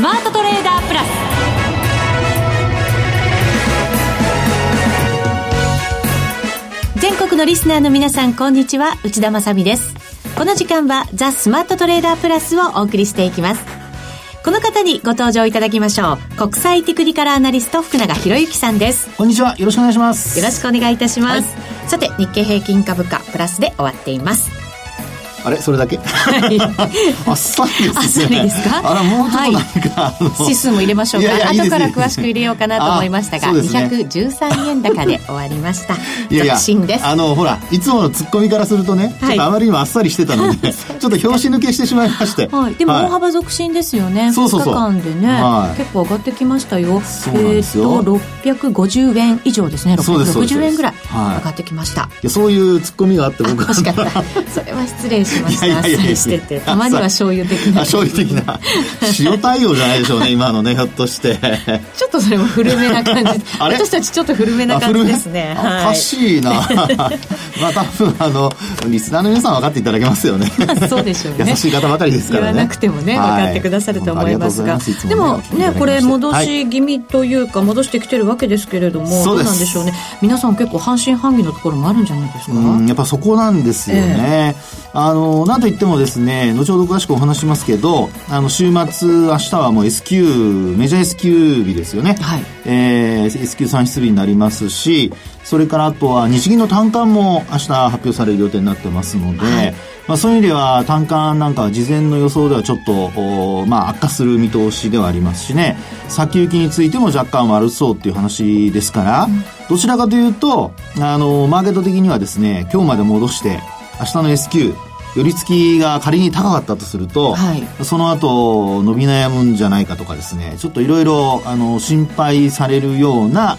スマートトレーダープラス。全国のリスナーの皆さんこんにちは。内田まさです。この時間はザ・スマートトレーダープラスをお送りしていきます。この方にご登場いただきましょう。国際テクニカルアナリスト福永博之さんです。こんにちは。よろしくお願いします。よろしくお願いいたします、はい、さて日経平均株価プラスで終わっていますあれ？それだけ、はい、あっさりですね。あっさりですか？あらもうちょっとなんか、はい、指数も入れましょうか。いやいや後から詳しく入れようかなと思いましたが、ね、213円高で終わりました。いやいや続です。あのほらいつものツッコミからするとね、ちょっとあまりにもあっさりしてたので ちょっと拍子抜けしてしまいまして、はい、でも大幅続伸ですよね、そうそうそう。2日間でね、はい、結構上がってきましたよ。そうなんですよ、えー、650円以上ですね。660円ぐらい上がってきました、そういうツッコミがあって僕は欲しかった。それは失礼しましたいやいやいやしてて。たまには醤油的な。醤油的な。塩対応じゃないでしょうね今のねひょっとして。ちょっとそれも古めな感じ。私たちちょっと古めな感じですね。おかしいな。まあ多分あのリスナーの皆さん分かっていただけますよね。そうでしょうね。優しい方ばかりですからね。言わなくてもね、分かってくださると思いますが。でもねこれ戻し気味というか、戻してきてるわけですけれどもどうなんでしょうね。皆さん結構半信半疑のところもあるんじゃないですか？やっぱそこなんですよね、えー、あのなんといってもですね後ほど詳しくお話しますけどあの週末明日はもう S q メジャー S q 日ですよね、はい。えー、S q 算出日になりますしそれからあとは日銀の単価も明日発表される予定になってますので、はい。まあ、そういう意味では単価なんかは事前の予想ではちょっと、まあ、悪化する見通しではありますしね。先行きについても若干悪そうっていう話ですから、うん、どちらかというとあのマーケット的にはですね今日まで戻して明日の S q 寄り付きが仮に高かったとすると、はい、その後伸び悩むんじゃないかとかですねちょっといろいろ心配されるような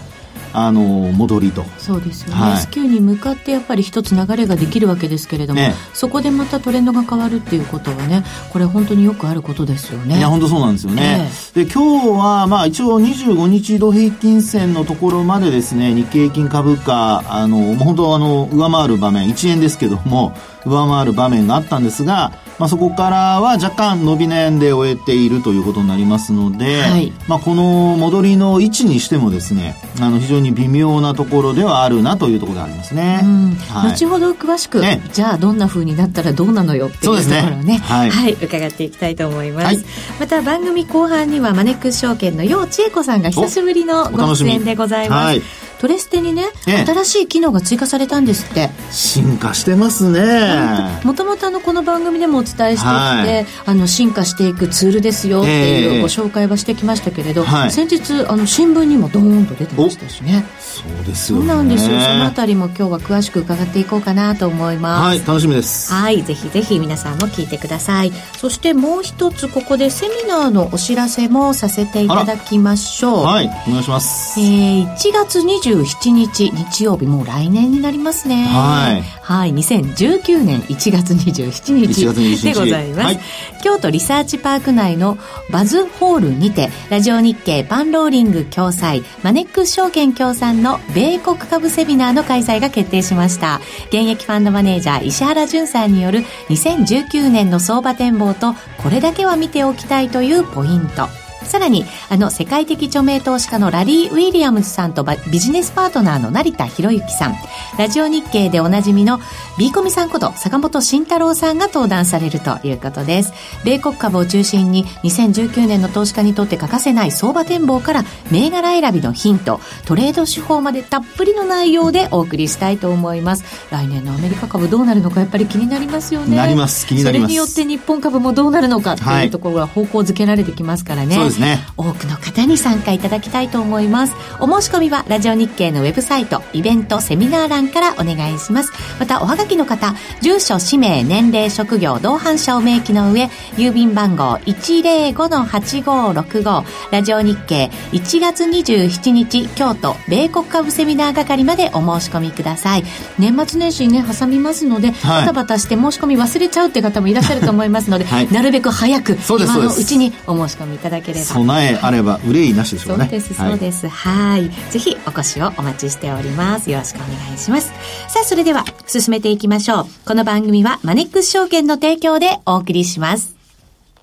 あの戻りと。そうですよね、はい、S q に向かってやっぱり一つ流れができるわけですけれども、ね、そこでまたトレンドが変わるっていうことはねこれ本当によくあることですよね。いや本当そうなんですよね、えー、で今日はまあ一応25日移動平均線のところまでですね日経平均株価あのもう本当あの上回る場面1円ですけども上回る場面があったんですがまあ、そこからは若干伸び悩んで終えているということになりますので、はい、まあ、この戻りの位置にしてもですねあの非常に微妙なところではあるなというところでありますね、はい、後ほど詳しく、ね、じゃあどんなふうになったらどうなのよっていうところをね、ね、はい、はい、伺っていきたいと思います、また番組後半にはマネックス証券の楊千恵子さんが久しぶりのご出演でございます、トレステにね、新しい機能が追加されたんですって。進化してますね。もともとこの番組でもお伝えしてきて、はい、あの進化していくツールですよっていうご紹介はしてきましたけれど、えー、先日あの新聞にもドーンと出てましたしね。そうですよね。そうなんですよ。そのあたりも今日は詳しく伺っていこうかなと思います。はい楽しみです。はいぜひぜひ皆さんも聞いてください。そしてもう一つここでセミナーのお知らせもさせていただきましょう。はいお願いします。えー、1月27日日曜日もう来年になりますね。はい。はい2019年1月27日でございます、はい、京都リサーチパーク内のバズホールにてラジオ日経パンローリング共催マネックス証券協賛の米国株セミナーの開催が決定しました。現役ファンドマネージャー石原淳さんによる2019年の相場展望とこれだけは見ておきたいというポイントさらに、あの、世界的著名投資家のラリー・ウィリアムズさんとビジネスパートナーの成田博之さん、ラジオ日経でおなじみの B コミさんこと坂本慎太郎さんが登壇されるということです。米国株を中心に2019年の投資家にとって欠かせない相場展望から銘柄選びのヒント、トレード手法までたっぷりの内容でお送りしたいと思います。来年のアメリカ株どうなるのかやっぱり気になりますよね。なります。気になります。それによって日本株もどうなるのかっていうところが方向づけられてきますからね。そうですね。多くの方に参加いただきたいと思います。お申し込みはラジオ日経のウェブサイト、イベント、セミナー欄からお願いします。また、おはがきの方、住所、氏名、年齢、職業、同伴者を明記の上、郵便番号105-8565、ラジオ日経1月27日、京都、米国株セミナー係までお申し込みください。年末年始にね、挟みますので、はい、バタバタして申し込み忘れちゃうって方もいらっしゃると思いますので、はい、なるべく早く、今のうちにお申し込みいただければ。備えあれば憂いなしでしょうね。そうです、そうです。はい。ぜひお越しをお待ちしております。よろしくお願いします。さあ、それでは進めていきましょう。この番組はマネックス証券の提供でお送りします。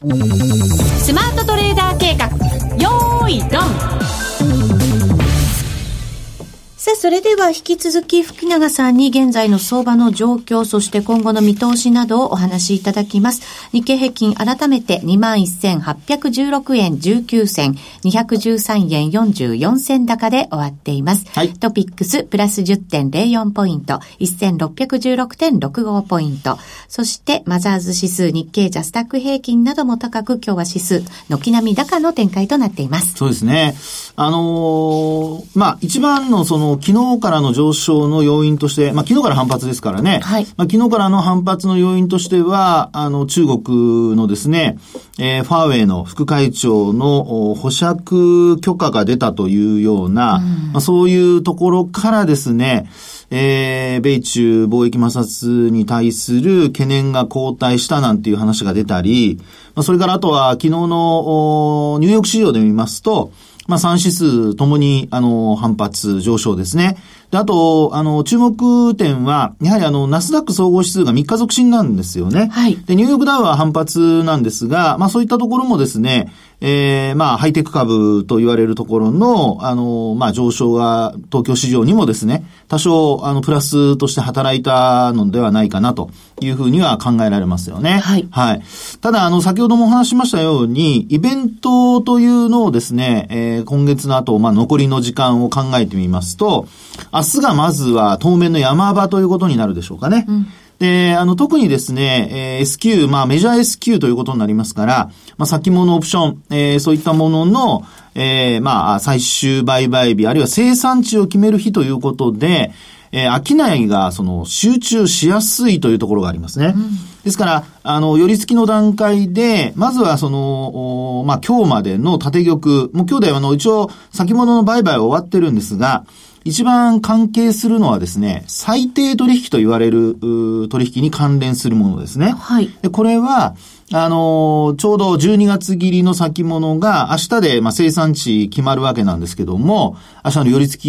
スマートトレーダー計画よーいドンさあ、それでは引き続き福永さんに現在の相場の状況、そして今後の見通しなどをお話しいただきます。日経平均改めて21,816円19銭、213円44銭高で終わっています。はい、トピックスプラス10.04ポイント、1616.65ポイント。そしてマザーズ指数、日経ジャスタック平均なども高く、今日は指数、軒並み高の展開となっています。そうですね。あのー、まあ、一番のその昨日からの上昇の要因として、まあ、昨日から反発ですからね。はい。まあ、昨日からの反発の要因としては、あの、中国のですね、えー、ファーウェイの副会長の保釈許可が出たというような、うん、まあ、そういうところからですね、えー、米中貿易摩擦に対する懸念が後退したなんていう話が出たり、まあ、それからあとは昨日のニューヨーク市場で見ますと、まあ、3指数ともに、あの、反発上昇ですね。で、あと、あの、注目点は、やはりあの、ナスダック総合指数が3日続伸なんですよね。はい。で、ニューヨークダウは反発なんですが、まあそういったところもですね、ええー、まあ、ハイテク株と言われるところの、あの、まあ、上昇が東京市場にもですね、多少、あの、プラスとして働いたのではないかなというふうには考えられますよね。はい。はい。ただ、あの、先ほどもお話しましたように、イベントというのをですね、えー、今月の後、まあ、残りの時間を考えてみますと、明日がまずは当面の山場ということになるでしょうかね。うんで、あの、特にですね、えー、S q まあ、メジャー S q ということになりますから、まあ、先物オプション、えー、そういったものの、えー、まあ、最終売買日、あるいは生産地を決める日ということで、えー、商いが、その、集中しやすいというところがありますね。うん、ですから、あの、寄り付きの段階で、まずはその、まあ、今日までの縦玉、もう今日であの、一応、先物の売買は終わってるんですが、一番関係するのはですね、最低取引と言われる取引に関連するものですね。はい。で、これは、あのー、ちょうど12月切りの先物が明日で、まあ、生産地決まるわけなんですけども、明日の寄り付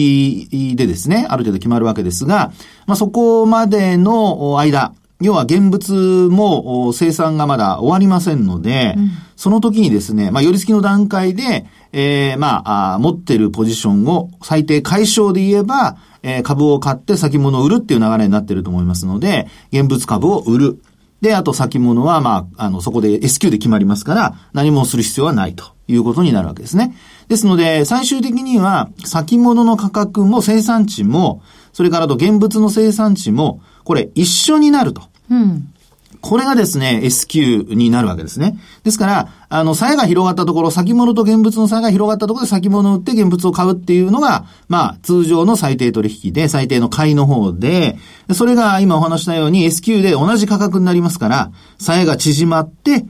きでですね、ある程度決まるわけですが、まあ、そこまでの間、要は現物も生産がまだ終わりませんので、うん、その時にですね、まあ、寄り付きの段階で、えー、まあ持ってるポジションを最低解消で言えば、えー、株を買って先物を売るっていう流れになってると思いますので、現物株を売る。で、あと先物は、まあ、あの、そこで S q で決まりますから、何もする必要はないということになるわけですね。ですので、最終的には、先物の価格も生産地も、それからと現物の生産地も、これ一緒になると。うん。これがですね、S q になるわけですね。ですから、あの、鞘が広がったところ、先物と現物の差が広がったところで先物を売って現物を買うっていうのが、まあ、通常の最低取引で、最低の買いの方で、それが今お話したように S q で同じ価格になりますから、鞘が縮まって、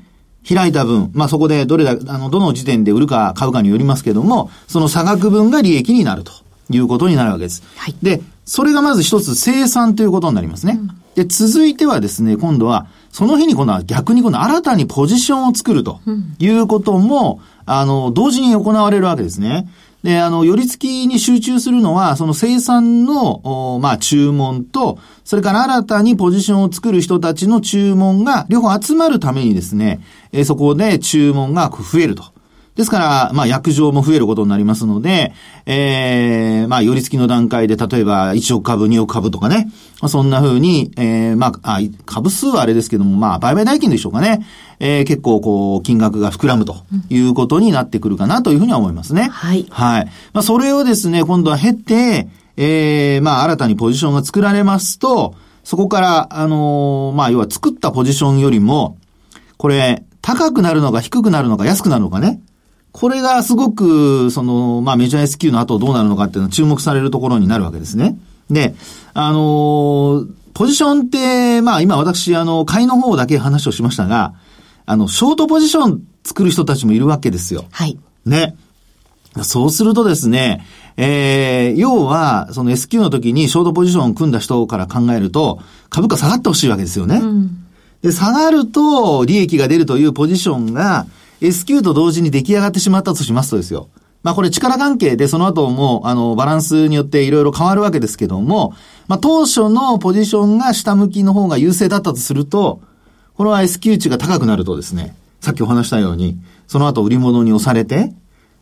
開いた分、まあそこでどれだ、あの、どの時点で売るか買うかによりますけども、その差額分が利益になるということになるわけです。はい、で、それがまず一つ生産ということになりますね。うんで、続いてはですね、今度は、その日に今度は逆に今度新たにポジションを作るということも、うん、あの、同時に行われるわけですね。で、あの、寄り付きに集中するのは、その生産の、まあ、注文と、それから新たにポジションを作る人たちの注文が、両方集まるためにですね、えそこで注文が増えると。ですから、まあ、薬場も増えることになりますので、ええー、まあ、寄り付きの段階で、例えば、1億株、2億株とかね、そんな風に、ええー、まあ、あ、株数はあれですけども、まあ、売買代金でしょうかね。えー、結構、こう、金額が膨らむということになってくるかなというふうには思いますね。はい。はい。まあ、それをですね、今度は経て、ええー、まあ、新たにポジションが作られますと、そこから、あのー、まあ、要は作ったポジションよりも、これ、高くなるのか低くなるのか安くなるのかね。これがすごく、その、まあ、メジャー S q の後どうなるのかっていうのは注目されるところになるわけですね。で、あのー、ポジションって、まあ、今私、あの、買いの方だけ話をしましたが、あの、ショートポジション作る人たちもいるわけですよ。はい。ね。そうするとですね、えー、要は、その S q の時にショートポジションを組んだ人から考えると、株価下がってほしいわけですよね。うん、で、下がると利益が出るというポジションが、S q と同時に出来上がってしまったとしますとですよ。まあこれ力関係でその後も、あの、バランスによっていろいろ変わるわけですけども、まあ当初のポジションが下向きの方が優勢だったとすると、これは S q 値が高くなるとですね、さっきお話したように、その後売り物に押されて、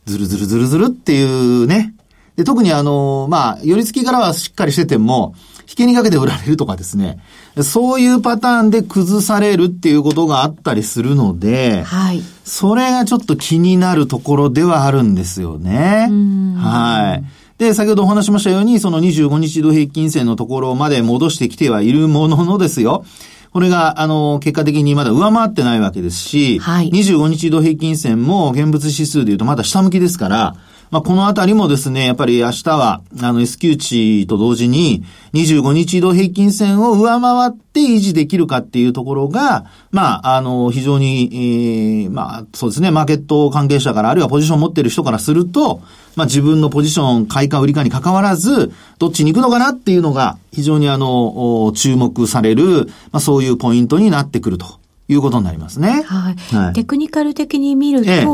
ずるずるずるずるっていうね。で、特にあの、まあ、寄り付きからはしっかりしてても、引けにかけて売られるとかですね。そういうパターンで崩されるっていうことがあったりするので、はい。それがちょっと気になるところではあるんですよね。はい。で、先ほどお話しましたように、その25日度平均線のところまで戻してきてはいるもののですよ。これが、あの、結果的にまだ上回ってないわけですし、はい、25日度平均線も現物指数で言うとまだ下向きですから、まあ、このあたりもですね、やっぱり明日は、あの、S q 値と同時に、25日移動平均線を上回って維持できるかっていうところが、まあ、あの、非常に、えー、まあ、そうですね、マーケット関係者から、あるいはポジションを持っている人からすると、まあ、自分のポジション、買いか売りかに関わらず、どっちに行くのかなっていうのが、非常にあの、注目される、まあ、そういうポイントになってくると。いうことになりますね。はい。はい、テクニカル的に見ると、ええ、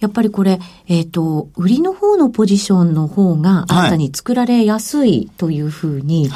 やっぱりこれ、えっ、ー、と、売りの方のポジションの方が新たに作られやすいというふうに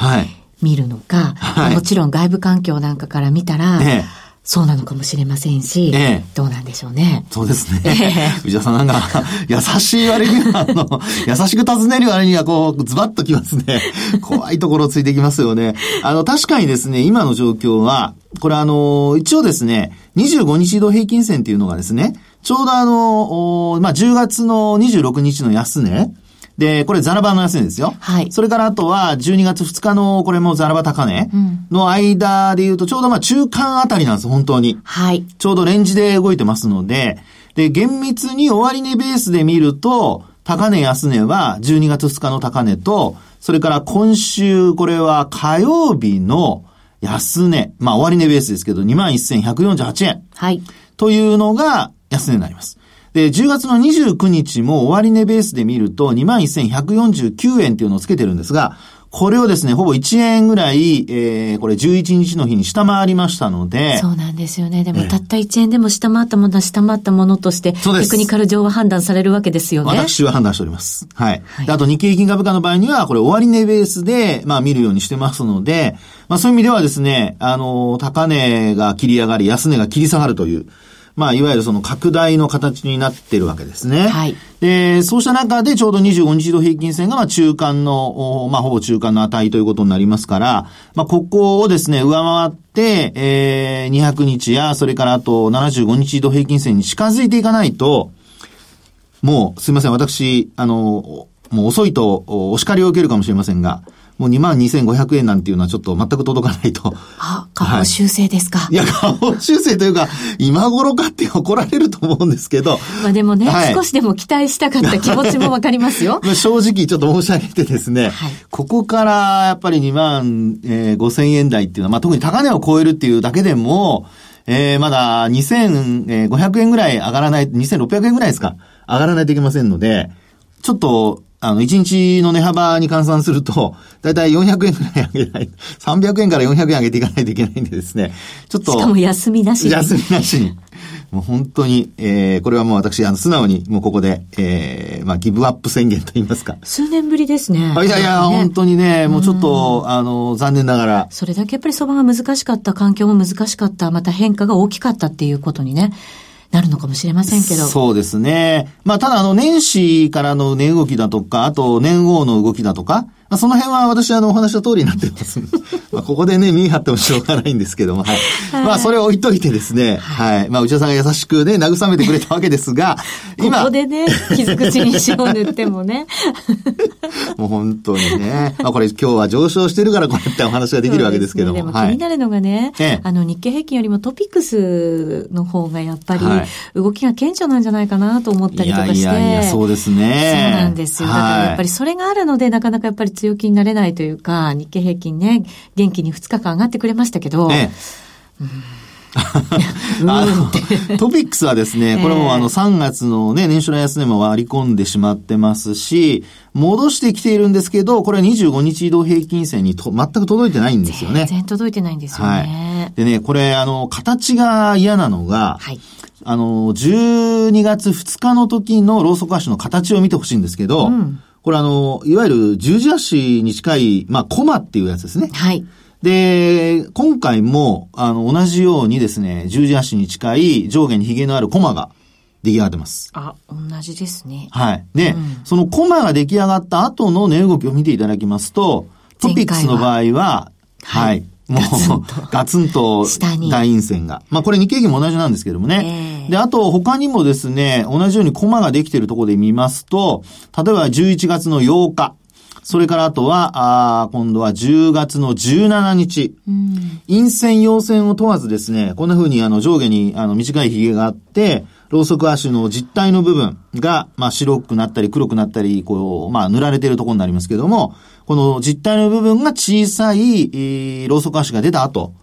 見るのか、はい、もちろん外部環境なんかから見たら、ええそうなのかもしれませんし、ええ、どうなんでしょうね。そうですね。え藤田さんなんか、優しい割には、あの、優しく尋ねる割には、こう、ズバッときますね。怖いところついてきますよね。あの、確かにですね、今の状況は、これあの、一応ですね、25日移動平均線っていうのがですね、ちょうどあの、まあ、10月の26日の安値、で、これザラバの安値ですよ。はい。それからあとは12月2日のこれもザラバ高値の間で言うとちょうどまあ中間あたりなんです、本当に。はい。ちょうどレンジで動いてますので、で、厳密に終値ベースで見ると、高値安値は12月2日の高値と、それから今週これは火曜日の安値、まあ終値ベースですけど21,148円。はい。というのが安値になります。で、10月の29日も終値ベースで見ると21,149円っていうのをつけてるんですが、これをですね、ほぼ1円ぐらい、えー、これ11日の日に下回りましたので。そうなんですよね。でもたった1円でも下回ったものは下回ったものとして、テクニカル上は判断されるわけですよね。私は判断しております。はい。はい、あと日経平均株価の場合には、これ終値ベースで、まあ見るようにしてますので、まあそういう意味ではですね、あの、高値が切り上がり、安値が切り下がるという、まあ、いわゆるその拡大の形になってるわけですね。はい。で、そうした中でちょうど25日度平均線がまあ中間の、まあ、ほぼ中間の値ということになりますから、まあ、ここをですね、上回って、えー、200日や、それからあと75日度平均線に近づいていかないと、もう、すいません、私、あの、もう遅いとお叱りを受けるかもしれませんが、もう22,500円なんていうのはちょっと全く届かないと。あ、下方修正ですか。はい、いや、下方修正というか、今頃かって怒られると思うんですけど。まあでもね、はい、少しでも期待したかった気持ちもわかりますよ。正直ちょっと申し上げてですね、はい、ここからやっぱり2万、えー、5千円台っていうのは、まあ特に高値を超えるっていうだけでも、えー、まだ2500円ぐらい上がらない、2600円ぐらいですか、上がらないといけませんので、ちょっと、あの、1日の値幅に換算すると、だいたい400円くらい上げない、300円から400円上げていかないといけないんでですね、ちょっと。しかも休みなしに。休みなしに。もう本当に、えー、これはもう私、あの、素直に、もうここで、えー、まあ、ギブアップ宣言と言いますか。数年ぶりですね。いやいや、ね、本当にね、もうちょっと、あの、残念ながら。それだけやっぱり相場が難しかった、環境も難しかった、また変化が大きかったっていうことにね、なるのかもしれませんけど。そうですね。まあ、ただ、あの、年始からの値動きだとか、あと、年号の動きだとか、まあ、その辺は私、あの、お話した通りになってます。まあ、ここでね、見張ってもしょうがないんですけども、はい。はい、まあ、それを置いといてですね、はい。まあ、内田さんが優しくね、慰めてくれたわけですが、今。ここでね、傷口に塩を塗ってもね。もう本当にね。まあ、これ今日は上昇してるからこうやってお話ができるわけですけども。でね、でも気になるのがね、はい、あの、日経平均よりもトピックスの方がやっぱり、動きが顕著なんじゃないかなと思ったりとかして。いやいやいや、そうですね。そうなんですよ。だからやっぱりそれがあるので、なかなかやっぱり強気になれないというか、日経平均ね、元気に2日間上がってくれましたけど、ええうん あの、トピックスはですね、これもあの3月のね、年初の安値も割り込んでしまってますし、戻してきているんですけど、これは25日移動平均線にと全く届いてないんですよね。全然届いてないんですよね。はい。でね、これあの、形が嫌なのが、はい。あの、12月2日の時のローソク足の形を見てほしいんですけど、うんこれあの、いわゆる十字足に近い、まあ、コマっていうやつですね。はい。で、今回も、あの、同じようにですね、十字足に近い上下に髭のあるコマが出来上がってます。あ、同じですね。はい。で、うん、そのコマが出来上がった後の値動きを見ていただきますと、トピックスの場合は、はい、もう、ガツンと大陰線が。まあこれ日経平均も同じなんですけどもね。えー、で、あと他にもですね、同じようにコマができているところで見ますと、例えば11月の8日。それからあとは、あ今度は10月の17日。うん、陰線、陽線を問わずですね、こんな風にあの上下にあの短い髭があって、ローソク足の実体の部分が、まあ白くなったり黒くなったり、こう、まあ塗られているところになりますけども、この実体の部分が小さい、えー、ローソク足が出た後、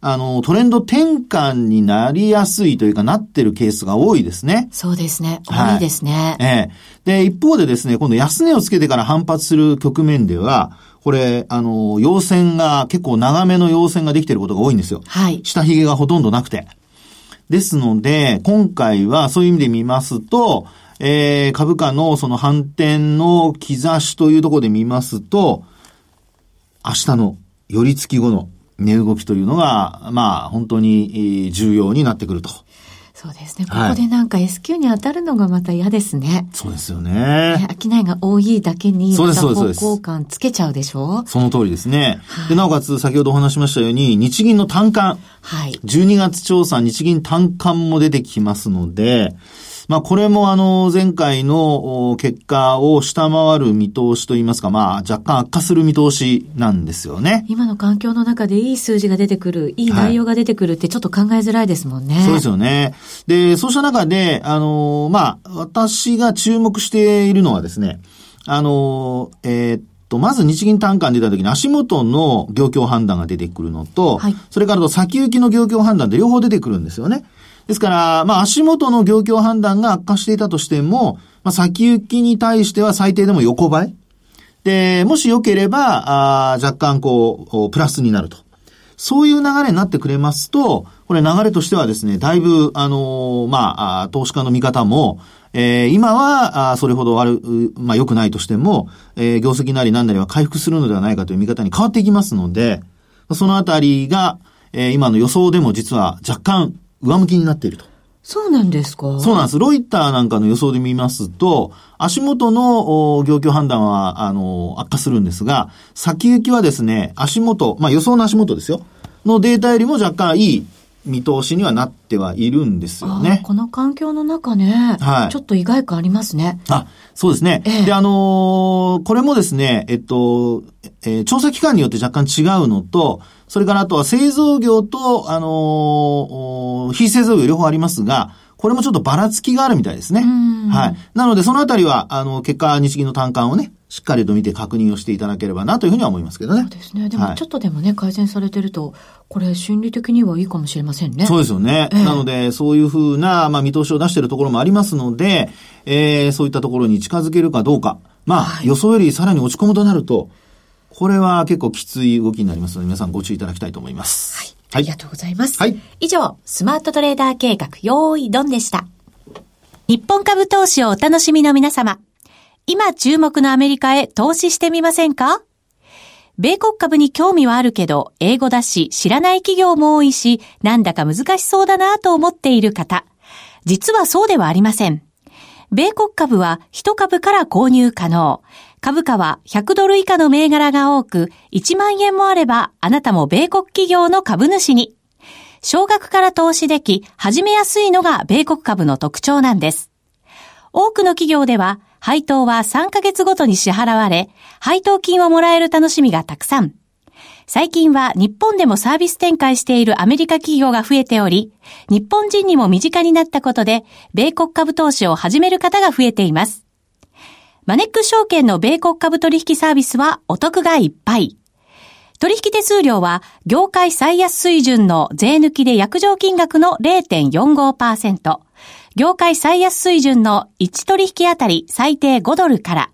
あの、トレンド転換になりやすいというかなってるケースが多いですね。そうですね。多いですね。はい、ええで、一方でですね、今度安値をつけてから反発する局面では、これ、あの、陽線が、結構長めの陽線ができていることが多いんですよ。はい。下髭がほとんどなくて。ですので、今回はそういう意味で見ますと、えー、株価のその反転の兆しというところで見ますと、明日の寄り付き後の値動きというのが、まあ、本当に重要になってくると。そうですね。ここでなんか S q に当たるのがまた嫌ですね。そうですよね。商いが多いだけに、また方向感つけちゃうでしょ？その通りですね。はい、で、なおかつ先ほどお話しましたように、日銀の単価。はい。12月調査、日銀単価も出てきますので、まあこれもあの前回の結果を下回る見通しといいますか、まあ若干悪化する見通しなんですよね。今の環境の中でいい数字が出てくる、いい内容が出てくるってちょっと考えづらいですもんね。はい、そうですよね。で、そうした中で、あの、まあ私が注目しているのはですね、あの、えー、と、まず日銀単価に出た時に足元の業況判断が出てくるのと、はい、それからと先行きの業況判断で両方出てくるんですよね。ですから、まあ足元の業況判断が悪化していたとしても、まあ先行きに対しては最低でも横ばい。で、もし良ければ、あ若干こう、プラスになると。そういう流れになってくれますと、これ流れとしてはですね、だいぶ、あのー、まあ、投資家の見方も、えー、今は、あそれほど悪、まあ良くないとしても、えー、業績なり何なりは回復するのではないかという見方に変わっていきますので、そのあたりが、えー、今の予想でも実は若干上向きになっていると。そうなんですか？そうなんです。ロイターなんかの予想で見ますと、足元の業況判断は、あの、悪化するんですが、先行きはですね、足元、まあ予想の足元ですよ。のデータよりも若干いい見通しにはなってはいるんですよね。この環境の中ね、はい、ちょっと意外感ありますね。あ、そうですね。ええ、で、あのー、これもですね、えっと、えー、調査機関によって若干違うのと、それからあとは製造業と、あのー、非製造業両方ありますが、これもちょっとばらつきがあるみたいですね。はい。なので、そのあたりは、あの、結果、日銀の単価をね、しっかりと見て確認をしていただければなというふうには思いますけどね。そうですね。でも、ちょっとでもね、はい、改善されてると、これ、心理的にはいいかもしれませんね。そうですよね。えー、なので、そういうふうな、まあ、見通しを出しているところもありますので、えー、そういったところに近づけるかどうか。まあ、はい、予想よりさらに落ち込むとなると、これは結構きつい動きになりますので、皆さんご注意いただきたいと思います。はい。ありがとうございます。はい。以上、スマートトレーダー計画、用意ドンでした。日本株投資をお楽しみの皆様。今注目のアメリカへ投資してみませんか？米国株に興味はあるけど、英語だし、知らない企業も多いし、なんだか難しそうだなと思っている方。実はそうではありません。米国株は1株から購入可能。株価は100ドル以下の銘柄が多く、1万円もあれば、あなたも米国企業の株主に。少額から投資でき、始めやすいのが米国株の特徴なんです。多くの企業では、配当は3ヶ月ごとに支払われ、配当金をもらえる楽しみがたくさん。最近は日本でもサービス展開しているアメリカ企業が増えており、日本人にも身近になったことで、米国株投資を始める方が増えています。マネックス証券の米国株取引サービスはお得がいっぱい。取引手数料は業界最安水準の税抜きで約定金額の0.45%、業界最安水準の1取引あたり最低5ドルから、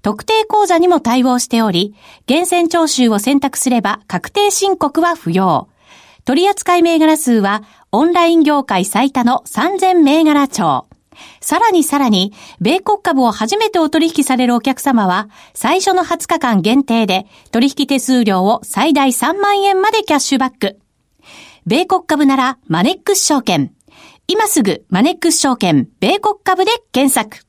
特定口座にも対応しており、厳選徴収を選択すれば確定申告は不要。取扱銘柄数はオンライン業界最多の3000銘柄帳。さらにさらに、米国株を初めてお取引されるお客様は、最初の20日間限定で、取引手数料を最大3万円までキャッシュバック。米国株なら、マネックス証券。今すぐ、マネックス証券、米国株で検索。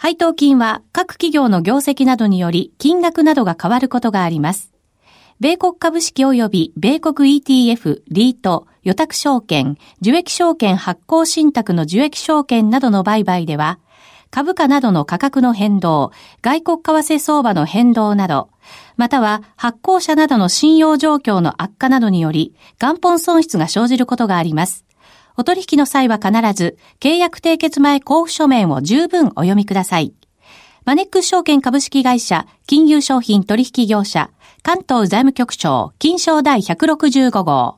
配当金は各企業の業績などにより金額などが変わることがあります。米国株式及び米国 ETF、リート、予託証券、受益証券発行信託の受益証券などの売買では、株価などの価格の変動、外国為替相場の変動など、または発行者などの信用状況の悪化などにより、元本損失が生じることがあります。お取引の際は必ず、契約締結前交付書面を十分お読みください。マネックス証券株式会社、金融商品取引業者、関東財務局長、金賞第165号。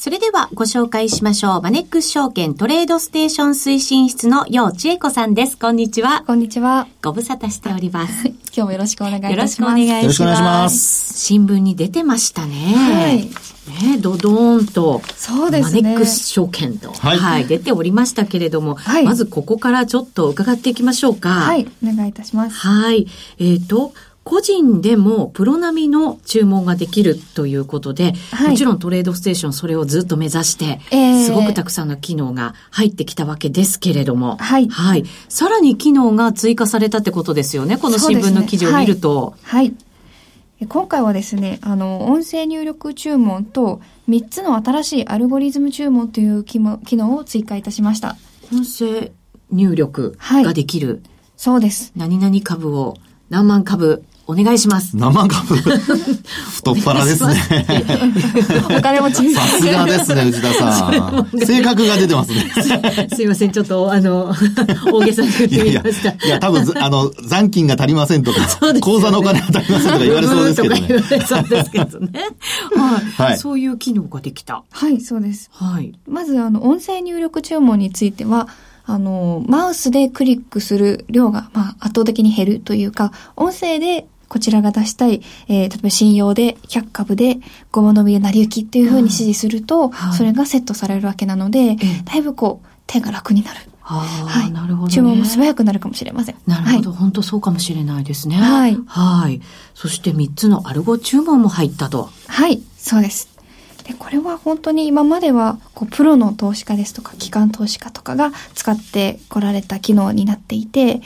それではご紹介しましょう。マネックス証券トレードステーション推進室の楊千恵子さんです。こんにちは。こんにちは。ご無沙汰しております。今日もよろしくお願いいたします。よろしくお願いします。よろしくお願いします。新聞に出てましたね。はい。ね、ドドーンと。そうですね。マネックス証券と。はい。はい、出ておりましたけれども。はい。まずここからちょっと伺っていきましょうか。はい。お願いいたします。はい。えっ、ー、と、個人でもプロ並みの注文ができるということで、はい、もちろんトレードステーションそれをずっと目指して、えー、すごくたくさんの機能が入ってきたわけですけれども、はい。はい。さらに機能が追加されたってことですよね、この新聞の記事を見ると。はい、はい今回はですね、あの、音声入力注文と3つの新しいアルゴリズム注文という機能を追加いたしました。音声入力ができる、はい、そうです。何々株を何万株お願いします。生株 太っ腹ですね。お金持ちさすがですね、内田さん。性格が出てますね。すいません、ちょっと、あの、大げさに言ってみました。いや、いや多分、あの、残金が足りませんとか、ね、口座のお金が足りませんとか言われそうですけどね。言われそうですけどね。はい。はい、そういう機能ができた。はい、そうです。はい。まず、あの、音声入力注文については、あの、マウスでクリックする量が、まあ、圧倒的に減るというか、音声でこちらが出したい、えー、例えば信用で100株でごまの実成り行きっていうふうに指示すると、はい、それがセットされるわけなので、だいぶこう、手が楽になる。はい、なるほど、ね、注文も素早くなるかもしれません。なるほど、はい、本当そうかもしれないですね。はい。はい。そして3つのアルゴ注文も入ったと。はい、そうです。で、これは本当に今までは、こう、プロの投資家ですとか、機関投資家とかが使ってこられた機能になっていて、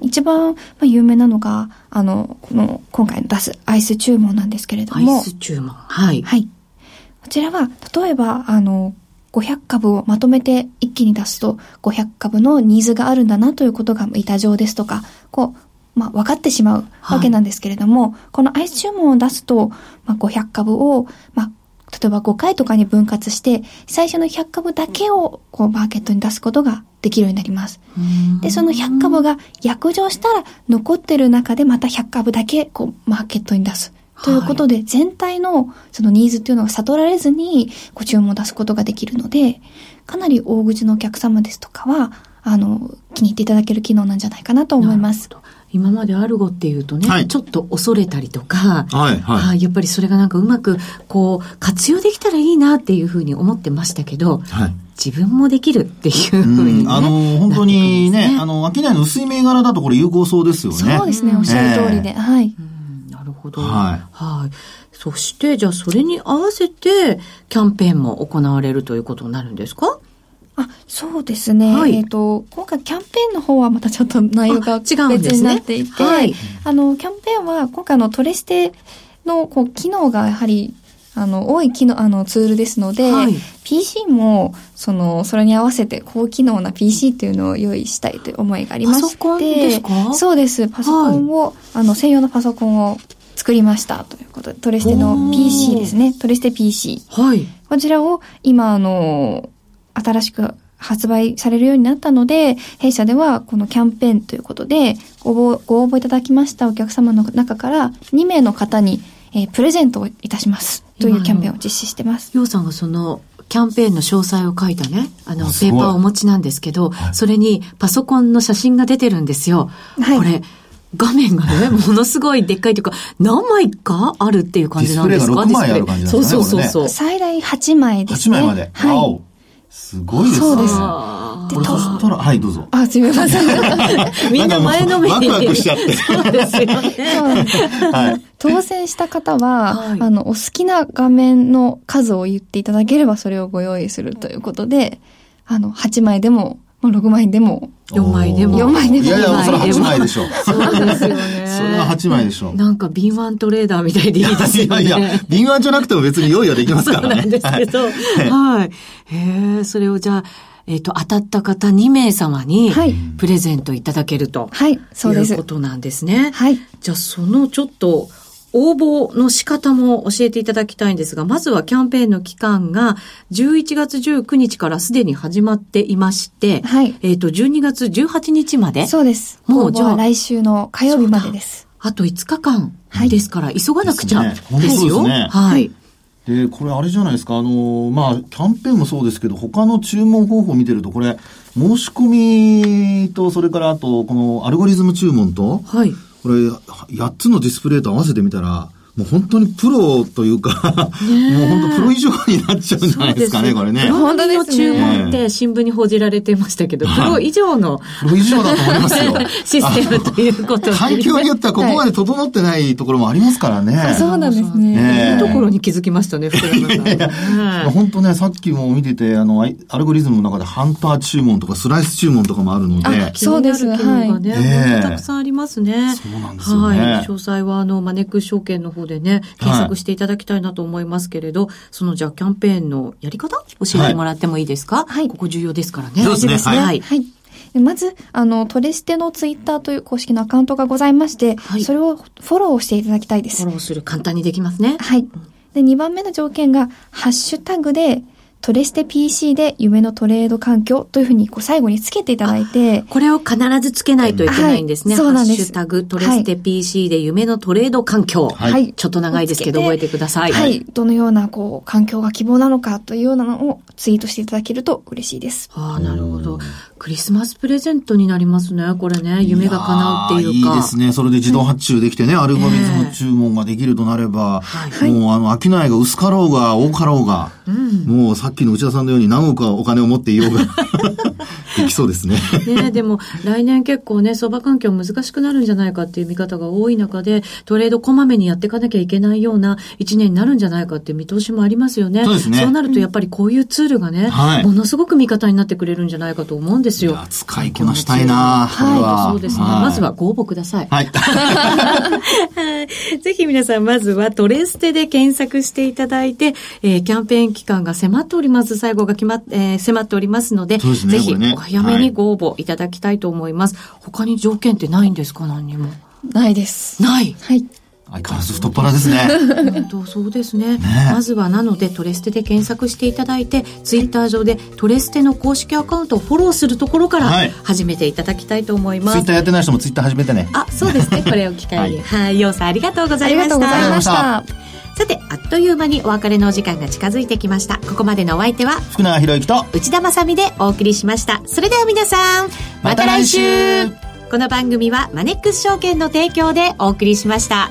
一番有名なのが、あの、この、今回の出すアイス注文なんですけれども。アイス注文。はい。はい。こちらは、例えば、あの、500株をまとめて一気に出すと、500株のニーズがあるんだなということが板状ですとか、こう、まあ、分かってしまうわけなんですけれども、はい、このアイス注文を出すと、まあ、500株を、まあ、例えば5回とかに分割して、最初の100株だけをこうマーケットに出すことができるようになります。で、その100株が約定したら残ってる中でまた100株だけこうマーケットに出す。ということで、全体のそのニーズっていうのが悟られずにご注文を出すことができるので、かなり大口のお客様ですとかは、あの、気に入っていただける機能なんじゃないかなと思います。今までアルゴっていうとね、はい、ちょっと恐れたりとか、はいはい、やっぱりそれがなんかうまくこう活用できたらいいなっていうふうに思ってましたけど、はい、自分もできるっていうふうに、ね、あの、本当にね、ねあの、商いの薄い銘柄だとこれ有効そうですよね。そうですね、おっしゃる通りで。えー、はい。なるほど。はい。はい。そして、じゃあそれに合わせて、キャンペーンも行われるということになるんですか？あ、そうですね。はい、えっ、ー、と、今回キャンペーンの方はまたちょっと内容が別になっていて、ねはい、あの、キャンペーンは今回のトレステのこう機能がやはりあの、多い機能、あの、ツールですので、はい、PC も、その、それに合わせて高機能な PC っていうのを用意したいという思いがありまして。パソコンですか？そうです。パソコンを、はい、あの、専用のパソコンを作りましたということで、トレステの PC ですね。トレステ PC。はい。こちらを今、あの、新しく発売されるようになったので、弊社ではこのキャンペーンということで、ご応募ご応募いただきましたお客様の中から2名の方に、えー、プレゼントをいたしますというキャンペーンを実施してます。ようさんがそのキャンペーンの詳細を書いたね、あの、ペーパーをお持ちなんですけど、それにパソコンの写真が出てるんですよ。はい、これ、画面がね、ものすごいでっかいというか、何枚かあるっていう感じなんですか？ディスプレイが6枚ある感じなんですね。そうそうそう。最大8枚ですね。8枚まで。はい。すごいですね。そうです。これそしたら、はい、どうぞ。あ、すみません。みんな前のめりに。ワクワクしちゃって。そうですよね。はい。当選した方は、はい、あの、お好きな画面の数を言っていただければそれをご用意するということで、あの、8枚でも、6枚でも、4枚でも。4枚でも。いやいや、それ8枚でしょ。そうですよね。それは8枚でしょ。なんか敏腕トレーダーみたいでいいですよね。いやいや、敏腕じゃなくても別に用意はできますからね。そうなんですけど。はい。へえ、それをじゃあ、えっ、ー、と、当たった方2名様に、プレゼントいただけると。はい、そうです。いうことなんですね。はい。じゃあ、そのちょっと、応募の仕方も教えていただきたいんですが、まずはキャンペーンの期間が11月19日からすでに始まっていまして、はい。えっ、ー、と、12月18日まで。そうです。もうじゃあ来週の火曜日までです。あと5日間ですから、急がなくちゃですよ。ですね、はい。で、これあれじゃないですか、あの、まあ、キャンペーンもそうですけど、他の注文方法を見てると、これ、申し込みと、それからあと、このアルゴリズム注文と、はい。これ、8つのディスプレイと合わせてみたら、もう本当にプロというかもう本当プロ以上になっちゃうんじゃないですかね、これね。本当の注文って新聞に報じられてましたけど、プロ以上の。プロ以上だと思いますよ。システムということで。環境によってはここまで整ってないところもありますからね。そうなんですね。いいところに気づきましたね、福山さん。本当ね、さっきも見てて、あの、アルゴリズムの中でハンター注文とかスライス注文とかもあるので。そうです。はい。たくさんありますね。そうなんですよね。はい。詳細は、あの、マネックス証券の方でね、検索していただきたいなと思いますけれど、はい、そのじゃあキャンペーンのやり方？教えてもらってもいいですか？はい。ここ重要ですからね。そうですね。はい。はいまず、あの、トレステのツイッターという公式のアカウントがございまして、はい、それをフォローしていただきたいです。フォローする。簡単にできますね。はい。で、2番目の条件が、ハッシュタグで、トレステ PC で夢のトレード環境というふうにこう最後につけていただいて。これを必ずつけないといけないんですね。はい、そうなんです。ハッシュタグトレステ PC で夢のトレード環境。はい。ちょっと長いですけど覚えてください。はい。どのようなこう環境が希望なのかというようなのをツイートしていただけると嬉しいです。ああ、なるほど。クリスマスプレゼントになりますね。これね。夢が叶うっていうか。いいですね。それで自動発注できてね、アルゴリズム注文ができるとなれば、はい、もうあの、商いが薄かろうが多かろうが、うん、もうさっきの内田さんのように何億お金を持っていようが できそうですね。ねでも来年結構ね、相場環境難しくなるんじゃないかっていう見方が多い中で、トレードこまめにやっていかなきゃいけないような一年になるんじゃないかっていう見通しもありますよね。そうですね。そうなるとやっぱりこういうツールがね、はい、ものすごく味方になってくれるんじゃないかと思うんですよ。使いこなしたいなはい、そうですね。まずはご応募ください。はい。ぜひ皆さん、まずはトレステで検索していただいて、えー、キャンペーン期間が迫っております。最後が決まっ、えー、迫っておりますので、でね、ぜひ、お早めにご応募いただきたいと思います。はい、他に条件ってないんですか？何にも。ないです。ない。はい。相変わらず太っ腹ですね。本当そうですね、ね、まずはなのでトレステで検索していただいてツイッター上でトレステの公式アカウントをフォローするところから始めていただきたいと思います、はい、ツイッターやってない人もツイッター始めてね。あそうですね。これを機会に。はい、ようさんありがとうございました。ありがとうございました。さて、あっという間にお別れのお時間が近づいてきました。ここまでのお相手は、福永博之と内田まさでお送りしました。それでは皆さん、また来週。この番組はマネックス証券の提供でお送りしました。